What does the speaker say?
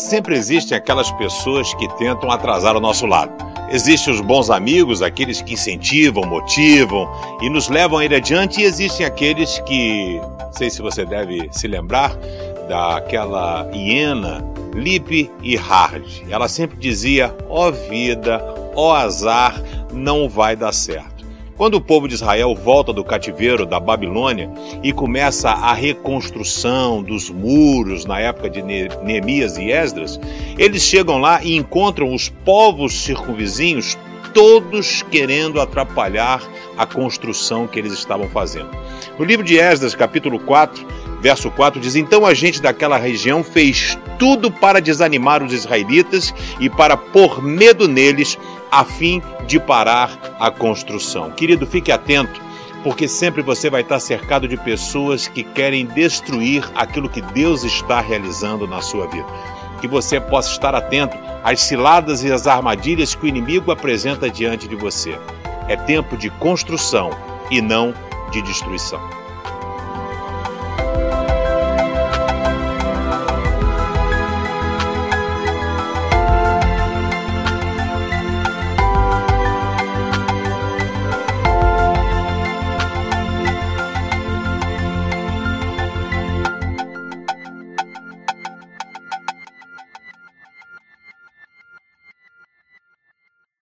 sempre existem aquelas pessoas que tentam atrasar o nosso lado. Existem os bons amigos, aqueles que incentivam, motivam e nos levam a ir adiante, e existem aqueles que, não sei se você deve se lembrar daquela hiena Lip e Hard. Ela sempre dizia: ó oh vida, ó oh azar, não vai dar certo. Quando o povo de Israel volta do cativeiro da Babilônia e começa a reconstrução dos muros na época de Neemias e Esdras, eles chegam lá e encontram os povos circunvizinhos todos querendo atrapalhar a construção que eles estavam fazendo. No livro de Esdras, capítulo 4, verso 4 diz: Então a gente daquela região fez tudo para desanimar os israelitas e para pôr medo neles, a fim de parar a construção. Querido, fique atento, porque sempre você vai estar cercado de pessoas que querem destruir aquilo que Deus está realizando na sua vida. Que você possa estar atento às ciladas e às armadilhas que o inimigo apresenta diante de você. É tempo de construção e não de destruição.